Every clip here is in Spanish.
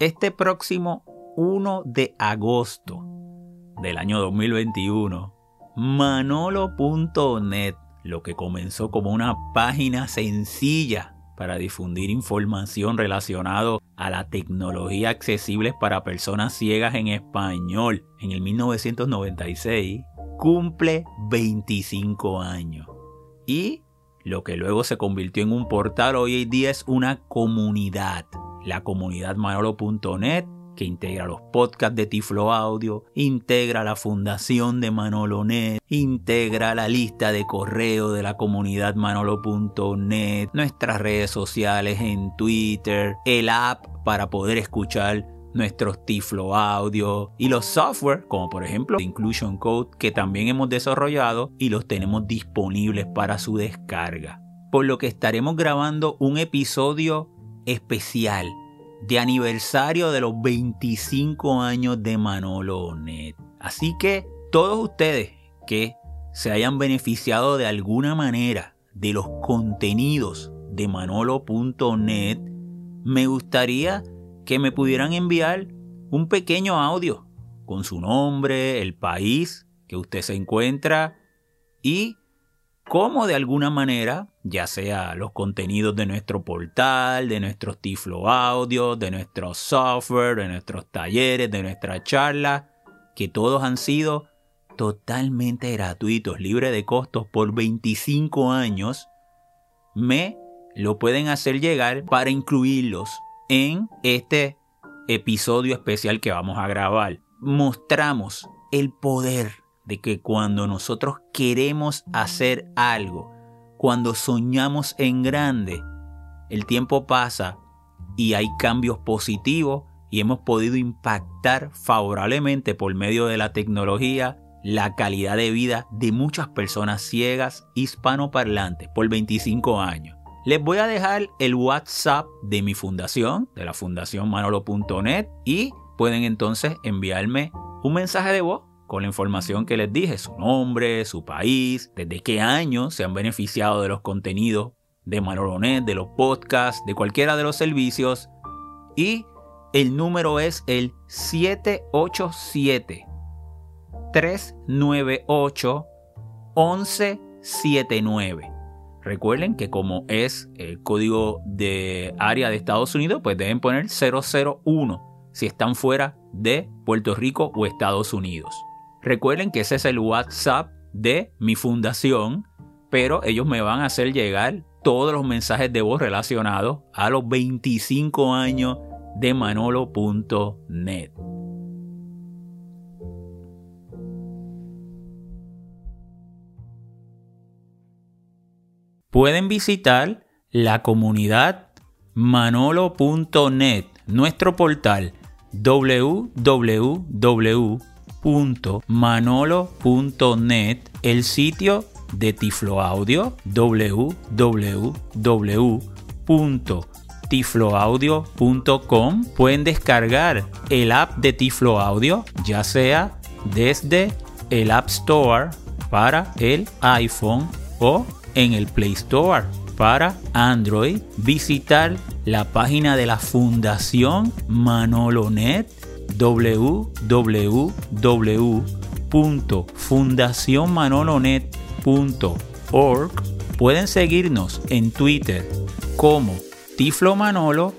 Este próximo 1 de agosto del año 2021, manolo.net, lo que comenzó como una página sencilla para difundir información relacionada a la tecnología accesible para personas ciegas en español en el 1996, cumple 25 años. Y lo que luego se convirtió en un portal hoy en día es una comunidad. La comunidad manolo.net que integra los podcasts de Tiflo Audio, integra la fundación de Manolo.net, integra la lista de correo de la comunidad Manolo.net, nuestras redes sociales en Twitter, el app para poder escuchar nuestros Tiflo Audio y los software como por ejemplo Inclusion Code que también hemos desarrollado y los tenemos disponibles para su descarga. Por lo que estaremos grabando un episodio especial de aniversario de los 25 años de Manolo Net. Así que todos ustedes que se hayan beneficiado de alguna manera de los contenidos de manolo.net, me gustaría que me pudieran enviar un pequeño audio con su nombre, el país que usted se encuentra y cómo de alguna manera ya sea los contenidos de nuestro portal, de nuestros Tiflo Audio, de nuestro software, de nuestros talleres, de nuestra charla, que todos han sido totalmente gratuitos, libres de costos por 25 años, me lo pueden hacer llegar para incluirlos en este episodio especial que vamos a grabar. Mostramos el poder de que cuando nosotros queremos hacer algo, cuando soñamos en grande, el tiempo pasa y hay cambios positivos y hemos podido impactar favorablemente por medio de la tecnología la calidad de vida de muchas personas ciegas hispanoparlantes por 25 años. Les voy a dejar el WhatsApp de mi fundación, de la fundación manolo.net y pueden entonces enviarme un mensaje de voz con la información que les dije, su nombre, su país, desde qué año se han beneficiado de los contenidos de Manolonet, de los podcasts, de cualquiera de los servicios. Y el número es el 787 398 1179. Recuerden que como es el código de área de Estados Unidos, pues deben poner 001 si están fuera de Puerto Rico o Estados Unidos. Recuerden que ese es el WhatsApp de mi fundación, pero ellos me van a hacer llegar todos los mensajes de voz relacionados a los 25 años de manolo.net. Pueden visitar la comunidad manolo.net, nuestro portal www manolo.net el sitio de Tiflo Audio www.tifloaudio.com. Pueden descargar el app de Tiflo Audio, ya sea desde el App Store para el iPhone o en el Play Store para Android. Visitar la página de la Fundación Manolonet www.fundacionmanolonet.org. Pueden seguirnos en Twitter como Tiflo Manolo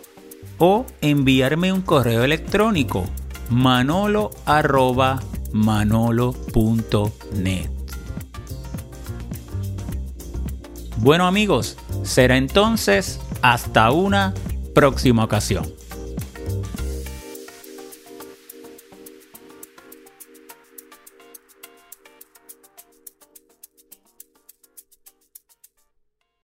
o enviarme un correo electrónico manolo manolo.net. Bueno amigos, será entonces hasta una próxima ocasión.